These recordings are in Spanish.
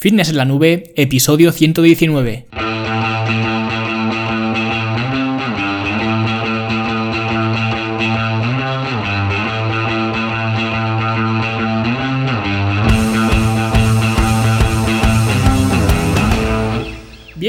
Fitness en la nube, episodio 119.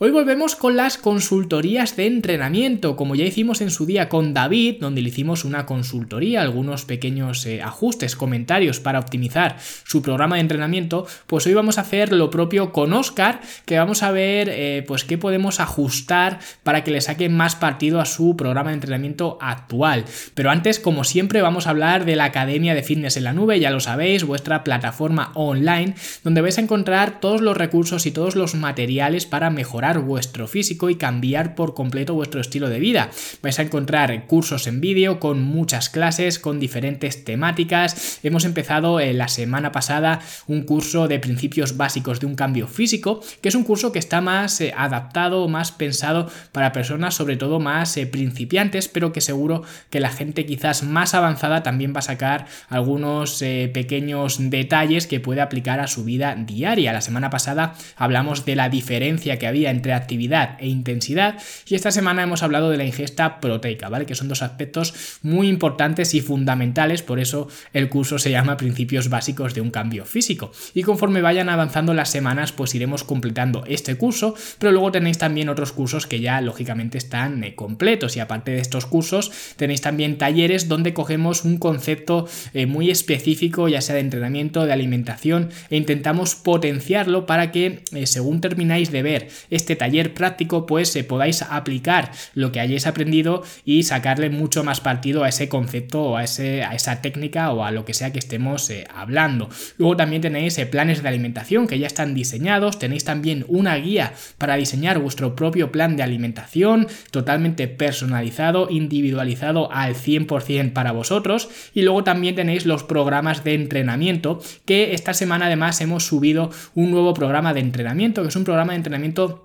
Hoy volvemos con las consultorías de entrenamiento, como ya hicimos en su día con David, donde le hicimos una consultoría, algunos pequeños eh, ajustes, comentarios para optimizar su programa de entrenamiento, pues hoy vamos a hacer lo propio con Oscar, que vamos a ver eh, pues qué podemos ajustar para que le saque más partido a su programa de entrenamiento actual. Pero antes, como siempre, vamos a hablar de la Academia de Fitness en la Nube, ya lo sabéis, vuestra plataforma online, donde vais a encontrar todos los recursos y todos los materiales para mejorar vuestro físico y cambiar por completo vuestro estilo de vida. Vais a encontrar cursos en vídeo con muchas clases, con diferentes temáticas. Hemos empezado eh, la semana pasada un curso de principios básicos de un cambio físico, que es un curso que está más eh, adaptado, más pensado para personas sobre todo más eh, principiantes, pero que seguro que la gente quizás más avanzada también va a sacar algunos pequeños detalles que puede aplicar a su vida diaria. La semana pasada hablamos de la diferencia que había entre actividad e intensidad. Y esta semana hemos hablado de la ingesta proteica, ¿vale? Que son dos aspectos muy importantes y fundamentales, por eso el curso se llama Principios Básicos de un Cambio Físico. Y conforme vayan avanzando las semanas, pues iremos completando este curso, pero luego tenéis también otros cursos que ya lógicamente están eh, completos y aparte de estos cursos tenéis también talleres donde cogemos un concepto eh, muy específico, ya sea de entrenamiento, de alimentación, e intentamos potenciarlo para que eh, según termináis de ver este este taller práctico pues se podáis aplicar lo que hayáis aprendido y sacarle mucho más partido a ese concepto o a, ese, a esa técnica o a lo que sea que estemos eh, hablando. Luego también tenéis eh, planes de alimentación que ya están diseñados, tenéis también una guía para diseñar vuestro propio plan de alimentación totalmente personalizado, individualizado al 100% para vosotros y luego también tenéis los programas de entrenamiento que esta semana además hemos subido un nuevo programa de entrenamiento que es un programa de entrenamiento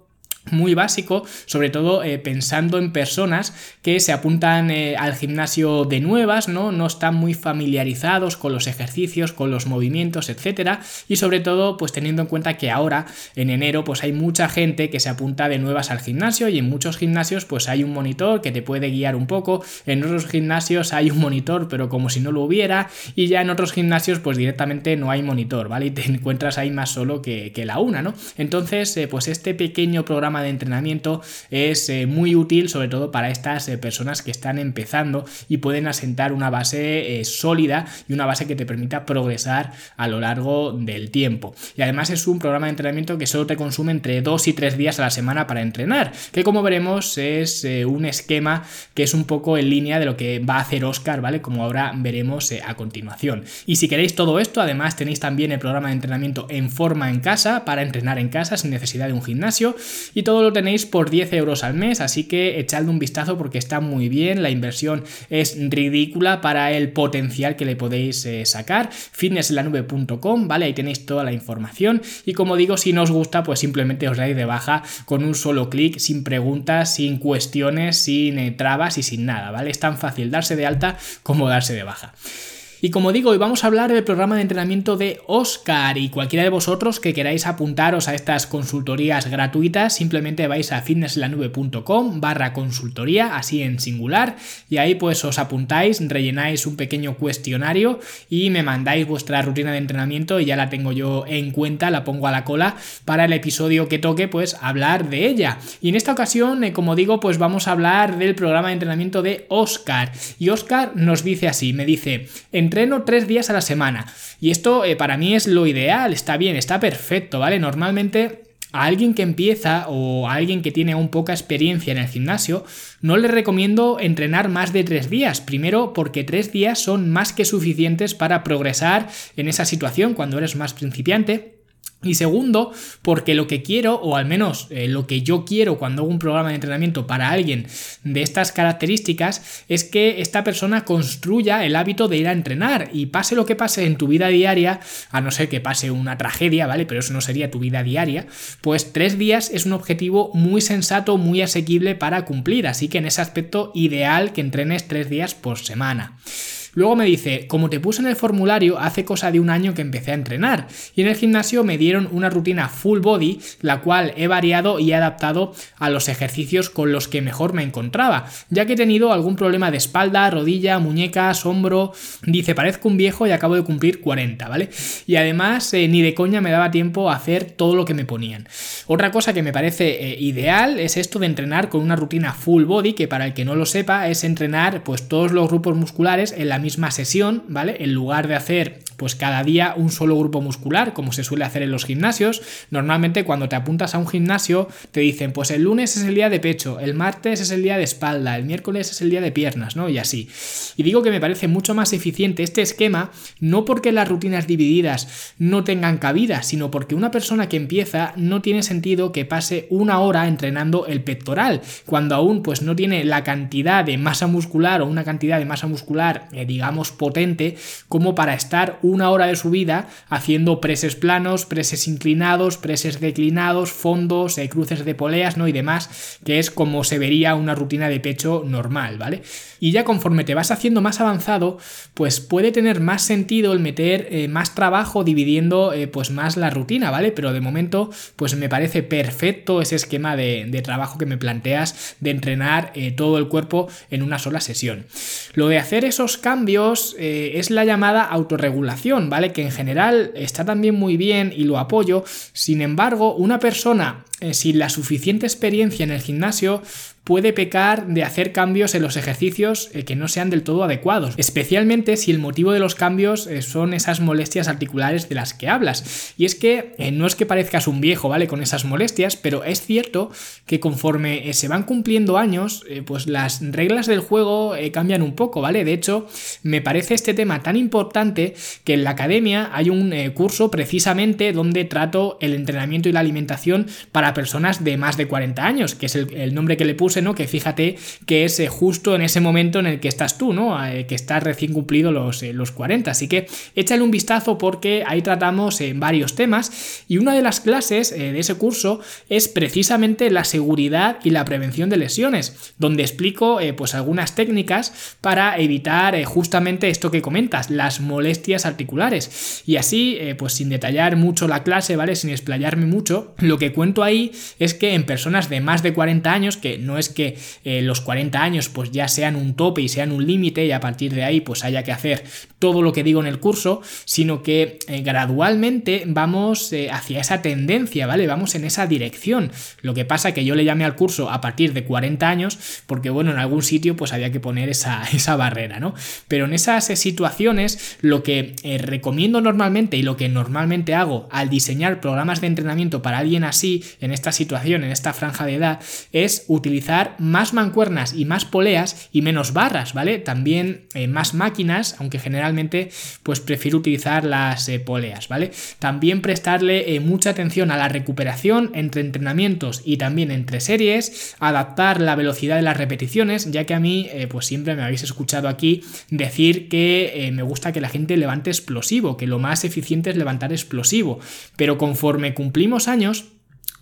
muy básico, sobre todo eh, pensando en personas que se apuntan eh, al gimnasio de nuevas, ¿no? No están muy familiarizados con los ejercicios, con los movimientos, etcétera, y sobre todo, pues teniendo en cuenta que ahora, en enero, pues hay mucha gente que se apunta de nuevas al gimnasio y en muchos gimnasios, pues hay un monitor que te puede guiar un poco, en otros gimnasios hay un monitor, pero como si no lo hubiera, y ya en otros gimnasios, pues directamente no hay monitor, ¿vale? Y te encuentras ahí más solo que, que la una, ¿no? Entonces, eh, pues este pequeño programa de entrenamiento es eh, muy útil sobre todo para estas eh, personas que están empezando y pueden asentar una base eh, sólida y una base que te permita progresar a lo largo del tiempo. Y además es un programa de entrenamiento que solo te consume entre 2 y 3 días a la semana para entrenar, que como veremos es un esquema que es un poco en línea de lo que va a hacer Oscar, ¿vale? Como ahora veremos a continuación. Y si queréis todo esto, además tenéis también el programa de entrenamiento en forma en casa para entrenar en casa sin necesidad de un gimnasio todo lo tenéis por 10 euros al mes, así que echadle un vistazo porque está muy bien, la inversión es ridícula para el potencial que le podéis eh, sacar, fitnessenlanube.com, ¿vale? Ahí tenéis toda la información y como digo, si no os gusta, pues simplemente os dais de baja con un solo clic, sin preguntas, sin cuestiones, sin eh, trabas y sin nada, ¿vale? Es tan fácil darse de alta como darse de baja. Y como digo, hoy vamos a hablar del programa de entrenamiento de Oscar y cualquiera de vosotros que queráis apuntaros a estas consultorías gratuitas, simplemente vais a fitnesslanube.com barra consultoría, así en singular, y ahí pues os apuntáis, rellenáis un pequeño cuestionario y me mandáis vuestra rutina de entrenamiento y ya la tengo yo en cuenta, la pongo a la cola para el episodio que toque pues hablar de ella. Y en esta ocasión, eh, como digo, pues vamos a hablar del programa de entrenamiento de Oscar. Y Oscar nos dice así, me dice, entreno tres días a la semana. Y esto eh, para mí es lo ideal, está bien, está perfecto, ¿vale? Normalmente a alguien que empieza o a alguien que tiene aún poca experiencia en el gimnasio, no le recomiendo entrenar más de tres días. Primero, porque tres días son más que suficientes para progresar en esa situación cuando eres más principiante. Y segundo, porque lo que quiero, o al menos eh, lo que yo quiero cuando hago un programa de entrenamiento para alguien de estas características, es que esta persona construya el hábito de ir a entrenar y pase lo que pase en tu vida diaria, a no ser que pase una tragedia, ¿vale? Pero eso no sería tu vida diaria, pues tres días es un objetivo muy sensato, muy asequible para cumplir, así que en ese aspecto ideal que entrenes tres días por semana. Luego me dice, como te puse en el formulario, hace cosa de un año que empecé a entrenar y en el gimnasio me dieron una rutina full body, la cual he variado y he adaptado a los ejercicios con los que mejor me encontraba, ya que he tenido algún problema de espalda, rodilla, muñecas, hombro. Dice, parezco un viejo y acabo de cumplir 40, ¿vale? Y además, eh, ni de coña me daba tiempo a hacer todo lo que me ponían. Otra cosa que me parece eh, ideal es esto de entrenar con una rutina full body, que para el que no lo sepa es entrenar pues todos los grupos musculares en la misma sesión, ¿vale? En lugar de hacer pues cada día un solo grupo muscular, como se suele hacer en los gimnasios. Normalmente cuando te apuntas a un gimnasio te dicen, pues el lunes es el día de pecho, el martes es el día de espalda, el miércoles es el día de piernas, ¿no? Y así. Y digo que me parece mucho más eficiente este esquema, no porque las rutinas divididas no tengan cabida, sino porque una persona que empieza no tiene sentido que pase una hora entrenando el pectoral, cuando aún pues no tiene la cantidad de masa muscular o una cantidad de masa muscular, eh, digamos, potente, como para estar una hora de su vida haciendo preses planos, preses inclinados, preses declinados, fondos, eh, cruces de poleas, ¿no? Y demás, que es como se vería una rutina de pecho normal, ¿vale? Y ya conforme te vas haciendo más avanzado, pues puede tener más sentido el meter eh, más trabajo dividiendo eh, pues más la rutina, ¿vale? Pero de momento, pues me parece perfecto ese esquema de, trabajo que me planteas de entrenar todo el cuerpo en una sola sesión. Lo de hacer esos cambios es la llamada autorregulación ¿vale? Que en general está también muy bien y lo apoyo. Sin embargo, una persona eh, sin la suficiente experiencia en el gimnasio puede pecar de hacer cambios en los ejercicios eh, que no sean del todo adecuados, especialmente si el motivo de los cambios eh, son esas molestias articulares de las que hablas. Y es que eh, no es que parezcas un viejo, ¿vale? Con esas molestias, pero es cierto que conforme se van cumpliendo años, pues las reglas del juego cambian un poco, ¿vale? De hecho, me parece este tema tan importante que en la academia hay un curso precisamente donde trato el entrenamiento y la alimentación para personas de más de 40 años, que es el, nombre que le puse que fíjate que es eh, justo en ese momento en el que estás tú, ¿no? Eh, que estás recién cumplido los, eh, los 40. Así que échale un vistazo porque ahí tratamos varios temas y una de las clases de ese curso es precisamente la seguridad y la prevención de lesiones, donde explico pues algunas técnicas para evitar justamente esto que comentas, las molestias articulares. Y así, pues sin detallar mucho la clase, ¿vale? Sin explayarme mucho, lo que cuento ahí es que en personas de más de 40 años, que no es que eh, los 40 años pues ya sean un tope y sean un límite y a partir de ahí pues haya que hacer todo lo que digo en el curso, sino que eh, gradualmente vamos eh, hacia esa tendencia, ¿vale? Vamos en esa dirección. Lo que pasa que yo le llamé al curso a partir de 40 años porque bueno, en algún sitio pues había que poner esa, esa barrera, ¿no? Pero en esas situaciones lo que recomiendo normalmente y lo que normalmente hago al diseñar programas de entrenamiento para alguien así, en esta situación, en esta franja de edad, es utilizar más mancuernas y más poleas y menos barras, ¿vale? También eh, más máquinas, aunque generalmente pues prefiero utilizar las eh, poleas, ¿vale? También prestarle eh, mucha atención a la recuperación entre entrenamientos y también entre series, adaptar la velocidad de las repeticiones, ya que a mí pues siempre me habéis escuchado aquí decir que me gusta que la gente levante explosivo, que lo más eficiente es levantar explosivo, pero conforme cumplimos años,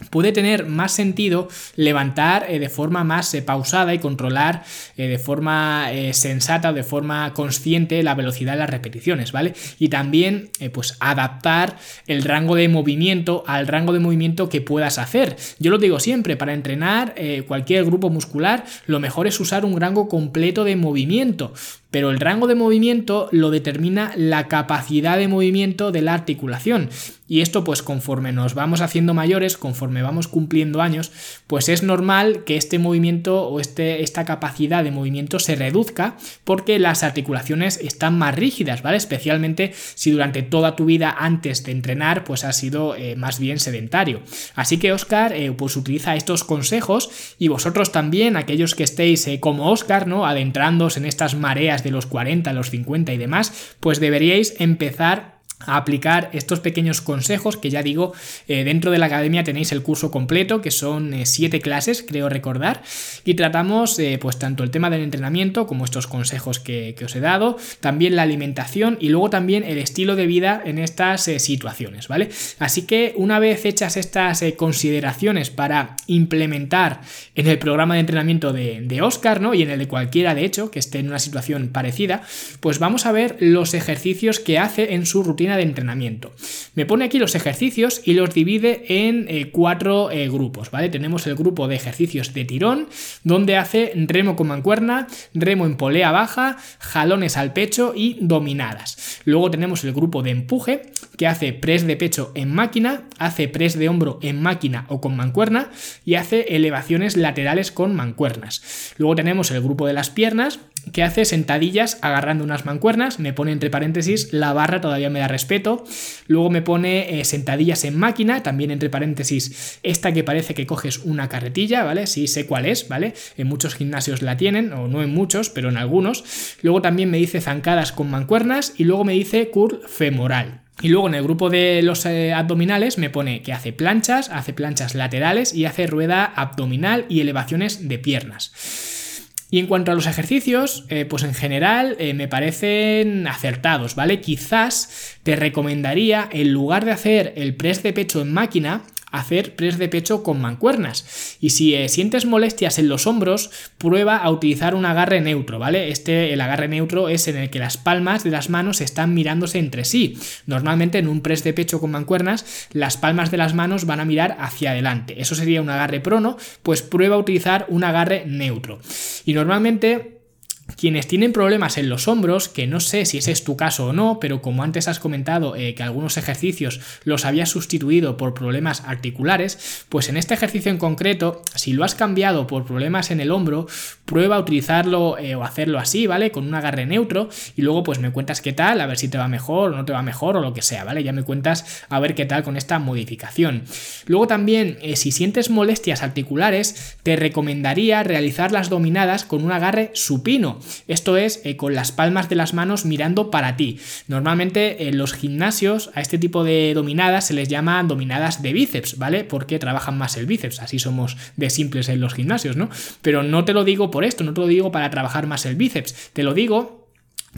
puede tener más sentido levantar eh, de forma más eh, pausada y controlar eh, de forma sensata de forma consciente la velocidad de las repeticiones, ¿vale? Y también pues adaptar el rango de movimiento al rango de movimiento que puedas hacer. Yo lo digo siempre, para entrenar cualquier grupo muscular lo mejor es usar un rango completo de movimiento, pero el rango de movimiento lo determina la capacidad de movimiento de la articulación. Y esto pues conforme nos vamos haciendo mayores, conforme vamos cumpliendo años, pues es normal que este movimiento o este, esta capacidad de movimiento se reduzca porque las articulaciones están más rígidas, ¿vale? Especialmente si durante toda tu vida antes de entrenar pues has sido eh, más bien sedentario. Así que Oscar eh, pues utiliza estos consejos y vosotros también, aquellos que estéis eh, como Oscar, ¿no? Adentrándoos en estas mareas de los 40, los 50 y demás, pues deberíais empezar a aplicar estos pequeños consejos que ya digo eh, dentro de la academia tenéis el curso completo que son eh, siete clases creo recordar y tratamos eh, pues tanto el tema del entrenamiento como estos consejos que, os he dado también la alimentación y luego también el estilo de vida en estas situaciones vale así que una vez hechas estas consideraciones para implementar en el programa de entrenamiento de, de Oscar ¿no? y en el de cualquiera de hecho que esté en una situación parecida pues vamos a ver los ejercicios que hace en su rutina de entrenamiento. Me pone aquí los ejercicios y los divide en eh, cuatro eh, grupos, ¿vale? Tenemos el grupo de ejercicios de tirón, donde hace remo con mancuerna, remo en polea baja, jalones al pecho y dominadas. Luego tenemos el grupo de empuje, que hace press de pecho en máquina, hace press de hombro en máquina o con mancuerna y hace elevaciones laterales con mancuernas. Luego tenemos el grupo de las piernas, que hace sentadillas agarrando unas mancuernas, me pone entre paréntesis la barra todavía me da respeto, luego me pone eh, sentadillas en máquina, también entre paréntesis esta que parece que coges una carretilla, ¿vale? Sí sé cuál es, ¿vale? En muchos gimnasios la tienen, o no en muchos, pero en algunos. Luego también me dice zancadas con mancuernas y luego me dice curl femoral. Y luego en el grupo de los eh, abdominales me pone que hace planchas, hace planchas laterales y hace rueda abdominal y elevaciones de piernas. Y en cuanto a los ejercicios, eh, pues en general eh, me parecen acertados, ¿vale? Quizás te recomendaría, en lugar de hacer el press de pecho en máquina, hacer press de pecho con mancuernas. Y si eh, sientes molestias en los hombros, prueba a utilizar un agarre neutro, ¿vale? Este, el agarre neutro es en el que las palmas de las manos están mirándose entre sí. Normalmente en un press de pecho con mancuernas, las palmas de las manos van a mirar hacia adelante. Eso sería un agarre prono, pues prueba a utilizar un agarre neutro. Y normalmente quienes tienen problemas en los hombros, que no sé si ese es tu caso o no, pero como antes has comentado eh, que algunos ejercicios los habías sustituido por problemas articulares, pues en este ejercicio en concreto, si lo has cambiado por problemas en el hombro, prueba a utilizarlo eh, o hacerlo así, ¿vale? Con un agarre neutro y luego pues me cuentas qué tal, a ver si te va mejor o no te va mejor o lo que sea, ¿vale? Ya me cuentas a ver qué tal con esta modificación. Luego también, eh, si sientes molestias articulares, te recomendaría realizar las dominadas con un agarre supino esto es eh, con las palmas de las manos mirando para ti. Normalmente en los gimnasios a este tipo de dominadas se les llama dominadas de bíceps, ¿vale? Porque trabajan más el bíceps, así somos de simples en los gimnasios, ¿no? Pero no te lo digo por esto, no te lo digo para trabajar más el bíceps, te lo digo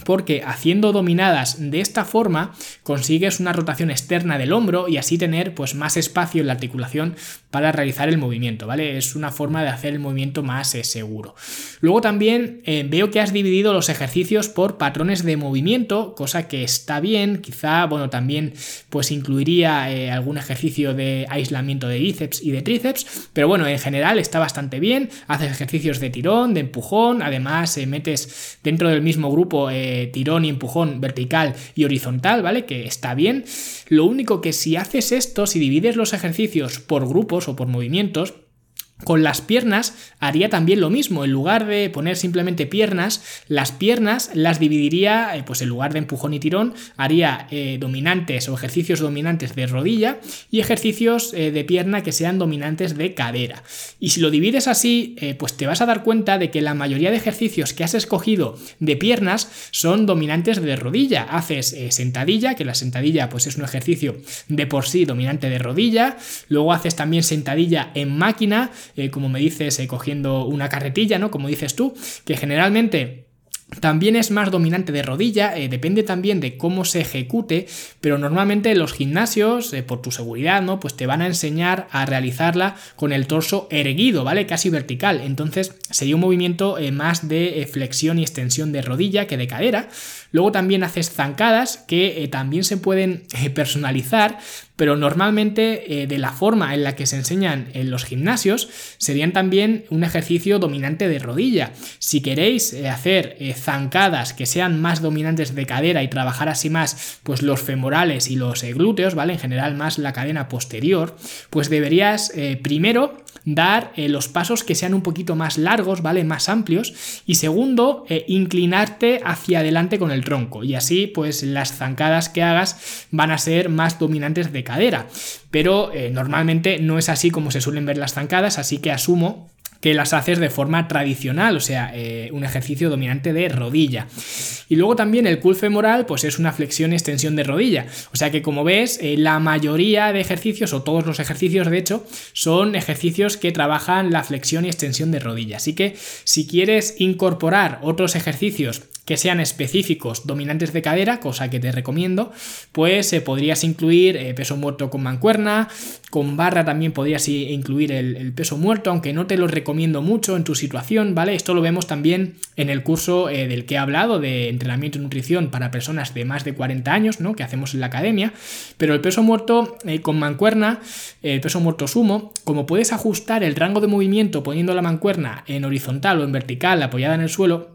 porque haciendo dominadas de esta forma consigues una rotación externa del hombro y así tener pues más espacio en la articulación para realizar el movimiento, ¿vale? Es una forma de hacer el movimiento más eh, seguro. Luego también eh, veo que has dividido los ejercicios por patrones de movimiento, cosa que está bien, quizá, bueno, también pues incluiría eh, algún ejercicio de aislamiento de bíceps y de tríceps, pero bueno, en general está bastante bien, haces ejercicios de tirón, de empujón, además metes dentro del mismo grupo tirón y empujón vertical y horizontal, ¿vale? Que está bien. Lo único que si haces esto, si divides los ejercicios por grupos o por movimientos, con las piernas haría también lo mismo. En lugar de poner simplemente piernas, las piernas las dividiría, eh, pues en lugar de empujón y tirón, haría eh, dominantes o ejercicios dominantes de rodilla y ejercicios eh, de pierna que sean dominantes de cadera. Y si lo divides así, pues te vas a dar cuenta de que la mayoría de ejercicios que has escogido de piernas son dominantes de rodilla. Haces sentadilla, que la sentadilla pues es un ejercicio de por sí dominante de rodilla. Luego haces también sentadilla en máquina eh, como me dices, eh, cogiendo una carretilla, ¿no? Como dices tú, que generalmente también es más dominante de rodilla, eh, depende también de cómo se ejecute, pero normalmente los gimnasios, por tu seguridad, ¿no? Pues te van a enseñar a realizarla con el torso erguido, ¿vale? Casi vertical. Entonces sería un movimiento más de flexión y extensión de rodilla que de cadera. Luego también haces zancadas que también se pueden personalizar pero normalmente eh, de la forma en la que se enseñan en los gimnasios serían también un ejercicio dominante de rodilla. Si queréis eh, hacer eh, zancadas que sean más dominantes de cadera y trabajar así más pues los femorales y los glúteos, ¿vale? En general más la cadena posterior, pues deberías primero dar los pasos que sean un poquito más largos, ¿vale? Más amplios y segundo, inclinarte hacia adelante con el tronco y así pues las zancadas que hagas van a ser más dominantes de cadera. Pero eh, normalmente no es así como se suelen ver las zancadas, así que asumo que las haces de forma tradicional, o sea, eh, un ejercicio dominante de rodilla. Y luego también el cool femoral, pues es una flexión y extensión de rodilla. O sea que como ves, eh, la mayoría de ejercicios, o todos los ejercicios de hecho, son ejercicios que trabajan la flexión y extensión de rodilla. Así que si quieres incorporar otros ejercicios que sean específicos dominantes de cadera, cosa que te recomiendo, pues eh, podrías incluir eh, peso muerto con mancuerna, con barra también podrías incluir el, peso muerto, aunque no te lo recomiendo mucho en tu situación, ¿vale? Esto lo vemos también en el curso eh, del que he hablado de entrenamiento y nutrición para personas de más de 40 años, ¿no? Que hacemos en la academia, pero el peso muerto con mancuerna, el peso muerto sumo, como puedes ajustar el rango de movimiento poniendo la mancuerna en horizontal o en vertical apoyada en el suelo,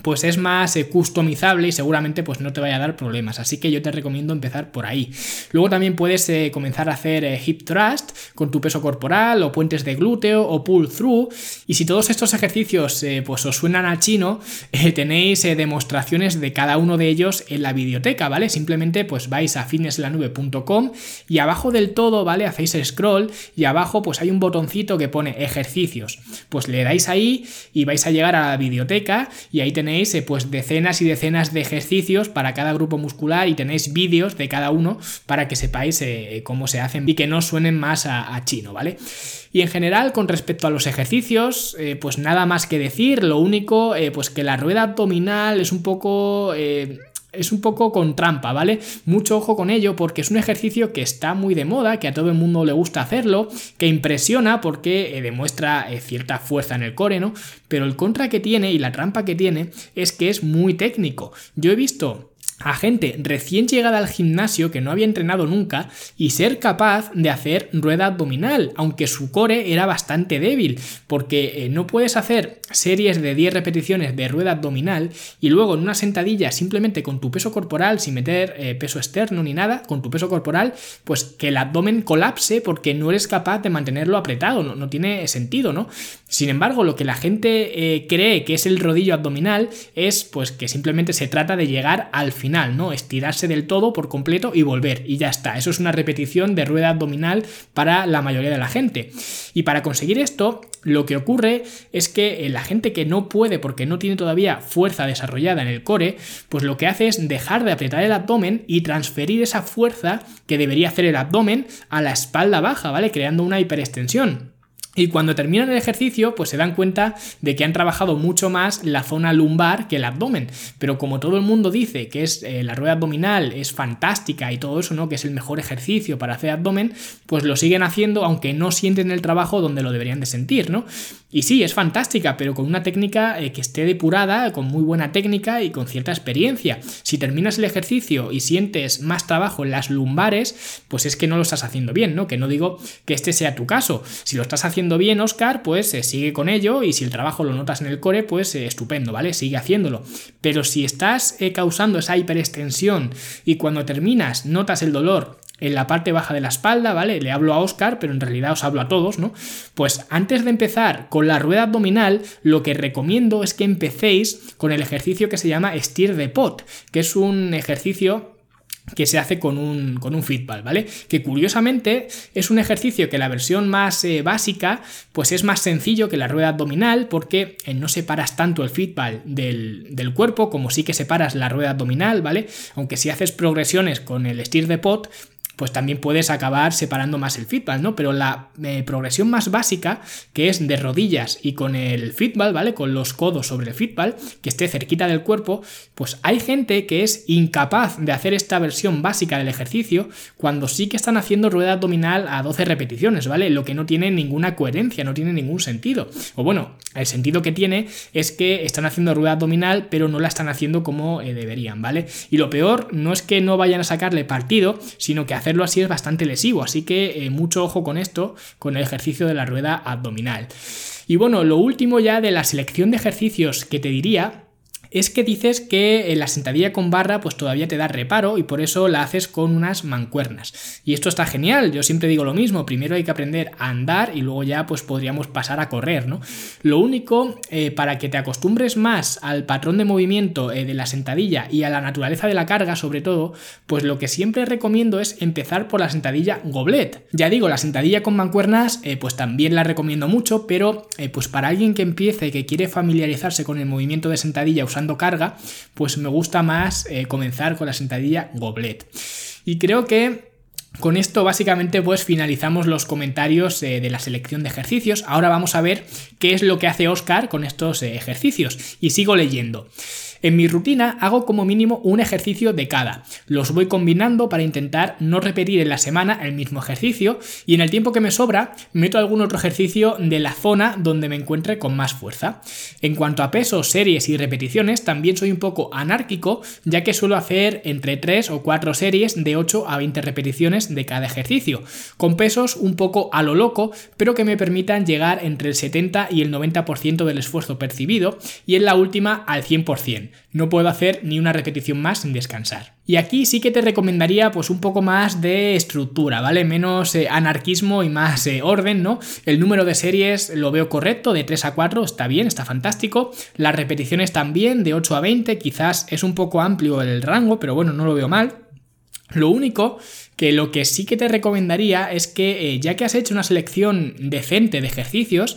pues es más eh, customizable y seguramente pues no te vaya a dar problemas. Así que yo te recomiendo empezar por ahí. Luego también puedes eh, comenzar a hacer eh, hip thrust con tu peso corporal o puentes de glúteo o pull through. Y si todos estos ejercicios pues os suenan a chino, tenéis demostraciones de cada uno de ellos en la biblioteca, ¿vale? Simplemente pues vais a fitnesslanube.com y abajo del todo, ¿vale? Hacéis scroll y abajo pues hay un botoncito que pone ejercicios. Pues le dais ahí y vais a llegar a la biblioteca y ahí tenéis tenéis eh, pues decenas y decenas de ejercicios para cada grupo muscular y tenéis vídeos de cada uno para que sepáis eh, cómo se hacen y que no suenen más a, chino, ¿vale? Y en general, con respecto a los ejercicios, eh, pues nada más que decir, lo único, pues que la rueda abdominal es un poco es un poco con trampa, ¿vale? Mucho ojo con ello porque es un ejercicio que está muy de moda, que a todo el mundo le gusta hacerlo, que impresiona porque eh, demuestra eh, cierta fuerza en el core, ¿no? Pero el contra que tiene y la trampa que tiene es que es muy técnico. Yo he visto a gente recién llegada al gimnasio que no había entrenado nunca y ser capaz de hacer rueda abdominal, aunque su core era bastante débil, porque eh, no puedes hacer series de 10 repeticiones de rueda abdominal y luego en una sentadilla simplemente con tu peso corporal, sin meter eh, peso externo ni nada, con tu peso corporal, pues que el abdomen colapse porque no eres capaz de mantenerlo apretado, no, tiene sentido, ¿no? Sin embargo, lo que la gente eh, cree que es el rodillo abdominal es pues que simplemente se trata de llegar al final ¿no? Estirarse del todo por completo y volver, y ya está. Eso es una repetición de rueda abdominal para la mayoría de la gente. Y para conseguir esto, lo que ocurre es que eh, la gente que no puede porque no tiene todavía fuerza desarrollada en el core, pues lo que hace es dejar de apretar el abdomen y transferir esa fuerza que debería hacer el abdomen a la espalda baja, ¿vale? Creando una hiperextensión. Y cuando terminan el ejercicio, pues se dan cuenta de que han trabajado mucho más la zona lumbar que el abdomen. Pero como todo el mundo dice que es eh, la rueda abdominal es fantástica y todo eso, ¿no? Que es el mejor ejercicio para hacer abdomen, pues lo siguen haciendo aunque no sienten el trabajo donde lo deberían de sentir, ¿no? Y sí, es fantástica, pero con una técnica eh, que esté depurada, con muy buena técnica y con cierta experiencia. Si terminas el ejercicio y sientes más trabajo en las lumbares, pues es que no lo estás haciendo bien, ¿no? Que no digo que este sea tu caso. Si lo estás haciendo bien, Oscar, pues eh, sigue con ello y si el trabajo lo notas en el core, pues eh, estupendo, ¿vale? Sigue haciéndolo. Pero si estás eh, causando esa hiperextensión y cuando terminas notas el dolor en la parte baja de la espalda, ¿vale? Le hablo a Oscar, pero en realidad os hablo a todos, ¿no? Pues antes de empezar con la rueda abdominal, lo que recomiendo es que empecéis con el ejercicio que se llama Steer the Pot, que es un ejercicio que se hace con un, con un feedback, ¿vale? Que curiosamente es un ejercicio que la versión más eh, básica pues es más sencillo que la rueda abdominal porque eh, no separas tanto el feedback del, del, cuerpo como sí que separas la rueda abdominal, ¿vale? Aunque si haces progresiones con el steer de pot pues también puedes acabar separando más el feedback, ¿no? Pero la eh, progresión más básica, que es de rodillas y con el feedback, ¿vale? Con los codos sobre el feedback, que esté cerquita del cuerpo, pues hay gente que es incapaz de hacer esta versión básica del ejercicio cuando sí que están haciendo rueda abdominal a 12 repeticiones, ¿vale? Lo que no tiene ninguna coherencia, no tiene ningún sentido. O bueno, el sentido que tiene es que están haciendo rueda abdominal, pero no la están haciendo como eh, deberían, ¿vale? Y lo peor no es que no vayan a sacarle partido, sino que así es bastante lesivo, así que eh, mucho ojo con esto, con el ejercicio de la rueda abdominal. Y bueno, lo último ya de la selección de ejercicios que te diría es que dices que la sentadilla con barra pues todavía te da reparo y por eso la haces con unas mancuernas. Y esto está genial, yo siempre digo lo mismo, primero hay que aprender a andar y luego ya pues podríamos pasar a correr, ¿no? Lo único, eh, para que te acostumbres más al patrón de movimiento eh, de la sentadilla y a la naturaleza de la carga sobre todo, pues lo que siempre recomiendo es empezar por la sentadilla goblet. Ya digo, la sentadilla con mancuernas eh, pues también la recomiendo mucho, pero pues para alguien que empiece, que quiere familiarizarse con el movimiento de sentadilla usando carga, pues me gusta más comenzar con la sentadilla goblet. Y creo que con esto básicamente pues finalizamos los comentarios eh, de la selección de ejercicios. Ahora vamos a ver qué es lo que hace Oscar con estos eh, ejercicios. Y sigo leyendo. En mi rutina hago como mínimo un ejercicio de cada. Los voy combinando para intentar no repetir en la semana el mismo ejercicio y en el tiempo que me sobra meto algún otro ejercicio de la zona donde me encuentre con más fuerza. En cuanto a pesos, series y repeticiones, también soy un poco anárquico ya que suelo hacer entre 3 o 4 series de 8 a 20 repeticiones de cada ejercicio, con pesos un poco a lo loco, pero que me permitan llegar entre el 70 y el 90% del esfuerzo percibido y en la última al 100% no puedo hacer ni una repetición más sin descansar. Y aquí sí que te recomendaría pues un poco más de estructura, ¿vale? Menos eh, anarquismo y más eh, orden, ¿no? El número de series lo veo correcto, de 3 a 4 está bien, está fantástico. Las repeticiones también, de 8 a 20, quizás es un poco amplio el rango, pero bueno, no lo veo mal. Lo único que lo que sí que te recomendaría es que eh, ya que has hecho una selección decente de ejercicios,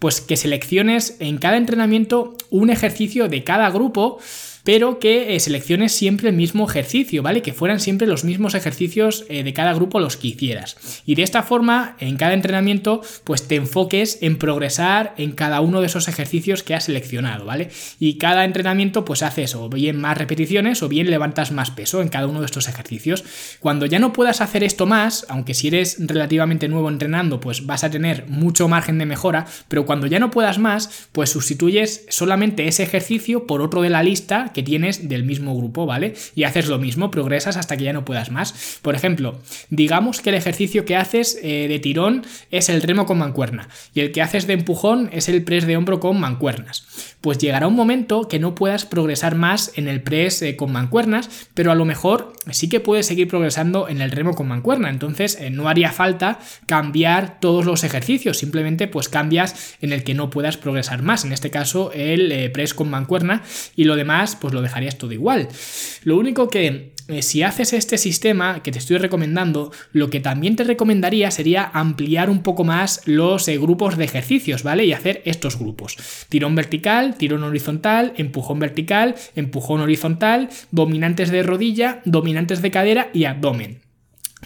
pues que selecciones en cada entrenamiento un ejercicio de cada grupo pero que eh, selecciones siempre el mismo ejercicio, ¿vale? Que fueran siempre los mismos ejercicios eh, de cada grupo los que hicieras. Y de esta forma, en cada entrenamiento, pues te enfoques en progresar en cada uno de esos ejercicios que has seleccionado, ¿vale? Y cada entrenamiento, pues haces o bien más repeticiones o bien levantas más peso en cada uno de estos ejercicios. Cuando ya no puedas hacer esto más, aunque si eres relativamente nuevo entrenando, pues vas a tener mucho margen de mejora, pero cuando ya no puedas más, pues sustituyes solamente ese ejercicio por otro de la lista que tienes del mismo grupo, ¿vale? Y haces lo mismo, progresas hasta que ya no puedas más. Por ejemplo, digamos que el ejercicio que haces eh, de tirón es el remo con mancuerna y el que haces de empujón es el press de hombro con mancuernas. Pues llegará un momento que no puedas progresar más en el press eh, con mancuernas, pero a lo mejor sí que puedes seguir progresando en el remo con mancuerna. Entonces eh, no haría falta cambiar todos los ejercicios, simplemente pues cambias en el que no puedas progresar más. En este caso el press con mancuerna y lo demás pues lo dejarías todo igual. Lo único que eh, si haces este sistema que te estoy recomendando, lo que también te recomendaría sería ampliar un poco más los eh, grupos de ejercicios, ¿vale? Y hacer estos grupos. Tirón vertical, tirón horizontal, empujón vertical, empujón horizontal, dominantes de rodilla, dominantes de cadera y abdomen.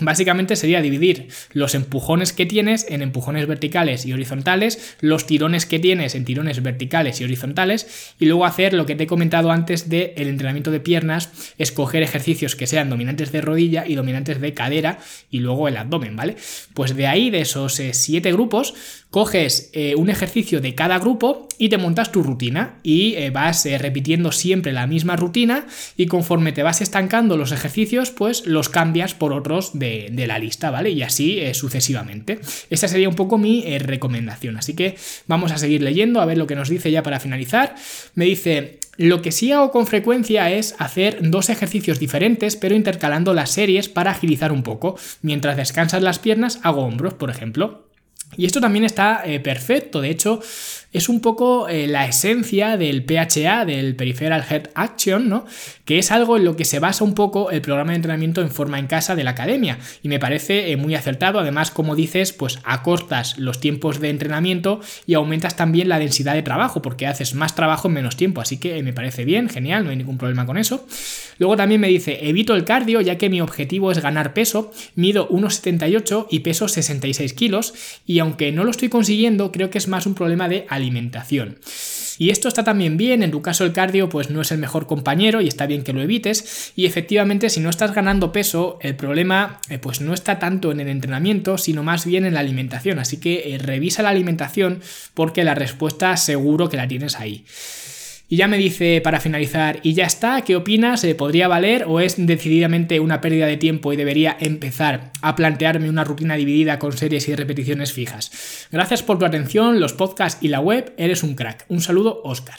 Básicamente sería dividir los empujones que tienes en empujones verticales y horizontales, los tirones que tienes en tirones verticales y horizontales y luego hacer lo que te he comentado antes del el entrenamiento de piernas, escoger ejercicios que sean dominantes de rodilla y dominantes de cadera y luego el abdomen, ¿vale? Pues de ahí, de esos eh, siete grupos, coges eh, un ejercicio de cada grupo y te montas tu rutina y eh, vas repitiendo siempre la misma rutina y conforme te vas estancando los ejercicios, pues los cambias por otros de de, la lista, ¿vale? Y así eh, sucesivamente. Esta sería un poco mi eh, recomendación. Así que vamos a seguir leyendo a ver lo que nos dice ya para finalizar. Me dice, lo que sí hago con frecuencia es hacer dos ejercicios diferentes, pero intercalando las series para agilizar un poco. Mientras descansas las piernas, hago hombros, por ejemplo. Y esto también está eh, perfecto, de hecho es un poco eh, la esencia del PHA, del Peripheral Head Action, ¿no? que es algo en lo que se basa un poco el programa de entrenamiento en forma en casa de la academia y me parece eh, muy acertado, además como dices, pues acortas los tiempos de entrenamiento y aumentas también la densidad de trabajo porque haces más trabajo en menos tiempo, así que me parece bien, genial, no hay ningún problema con eso. Luego también me dice, evito el cardio ya que mi objetivo es ganar peso, mido 1,78 y peso 66 kilos y aunque no lo estoy consiguiendo, creo que es más un problema de alimentación. Y esto está también bien, en tu caso el cardio pues no es el mejor compañero y está bien que lo evites y efectivamente si no estás ganando peso el problema eh, pues no está tanto en el entrenamiento sino más bien en la alimentación, así que eh, revisa la alimentación porque la respuesta seguro que la tienes ahí. Y ya me dice para finalizar, y ya está, ¿qué opinas? ¿Eh, ¿Podría valer o es decididamente una pérdida de tiempo y debería empezar a plantearme una rutina dividida con series y repeticiones fijas? Gracias por tu atención, los podcasts y la web, eres un crack. Un saludo, Oscar.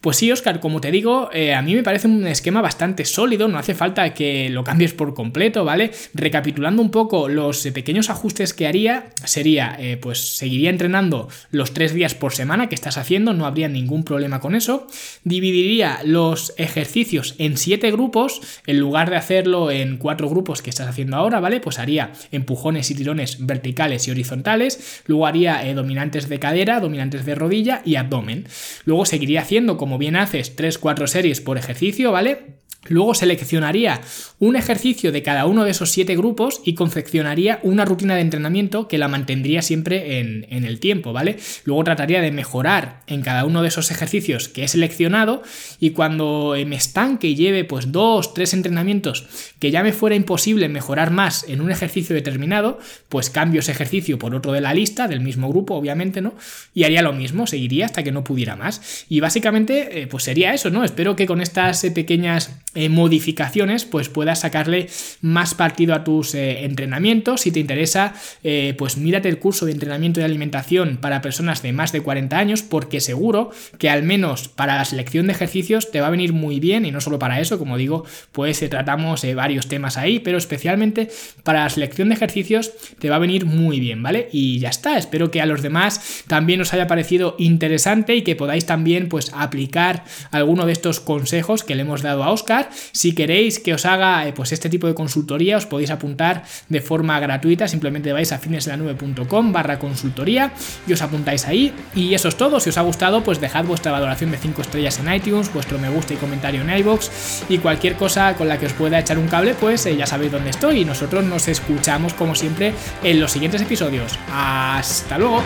Pues sí, Oscar, como te digo, eh, a mí me parece un esquema bastante sólido, no hace falta que lo cambies por completo, ¿vale? Recapitulando un poco los eh, pequeños ajustes que haría, sería, eh, pues seguiría entrenando los tres días por semana que estás haciendo, no habría ningún problema con eso. Dividiría los ejercicios en siete grupos, en lugar de hacerlo en cuatro grupos que estás haciendo ahora, ¿vale? Pues haría empujones y tirones verticales y horizontales, luego haría dominantes de cadera, dominantes de rodilla y abdomen. Luego seguiría haciendo, como bien haces, 3-4 series por ejercicio, ¿vale? Luego seleccionaría un ejercicio de cada uno de esos siete grupos y confeccionaría una rutina de entrenamiento que la mantendría siempre en, en, el tiempo, ¿vale? Luego trataría de mejorar en cada uno de esos ejercicios que he seleccionado y cuando me estanque y lleve pues dos, tres entrenamientos que ya me fuera imposible mejorar más en un ejercicio determinado, pues cambio ese ejercicio por otro de la lista, del mismo grupo, obviamente, ¿no? Y haría lo mismo, seguiría hasta que no pudiera más. Y básicamente, eh, pues sería eso, ¿no? Espero que con estas pequeñas eh, modificaciones, pues puedas sacarle más partido a tus eh, entrenamientos. Si te interesa, eh, pues mírate el curso de entrenamiento y alimentación para personas de más de 40 años, porque seguro que al menos para la selección de ejercicios te va a venir muy bien, y no solo para eso, como digo, pues tratamos varios temas ahí, pero especialmente para la selección de ejercicios te va a venir muy bien, ¿vale? Y ya está, espero que a los demás también os haya parecido interesante y que podáis también pues aplicar alguno de estos consejos que le hemos dado a Oscar si queréis que os haga eh, pues este tipo de consultoría, os podéis apuntar de forma gratuita, simplemente vais a finesdelanube.com barra consultoría y os apuntáis ahí. Y eso es todo, si os ha gustado, pues dejad vuestra valoración de 5 estrellas en iTunes, vuestro me gusta y comentario en iBox y cualquier cosa con la que os pueda echar un cable, pues eh, ya sabéis dónde estoy y nosotros nos escuchamos como siempre en los siguientes episodios. Hasta luego.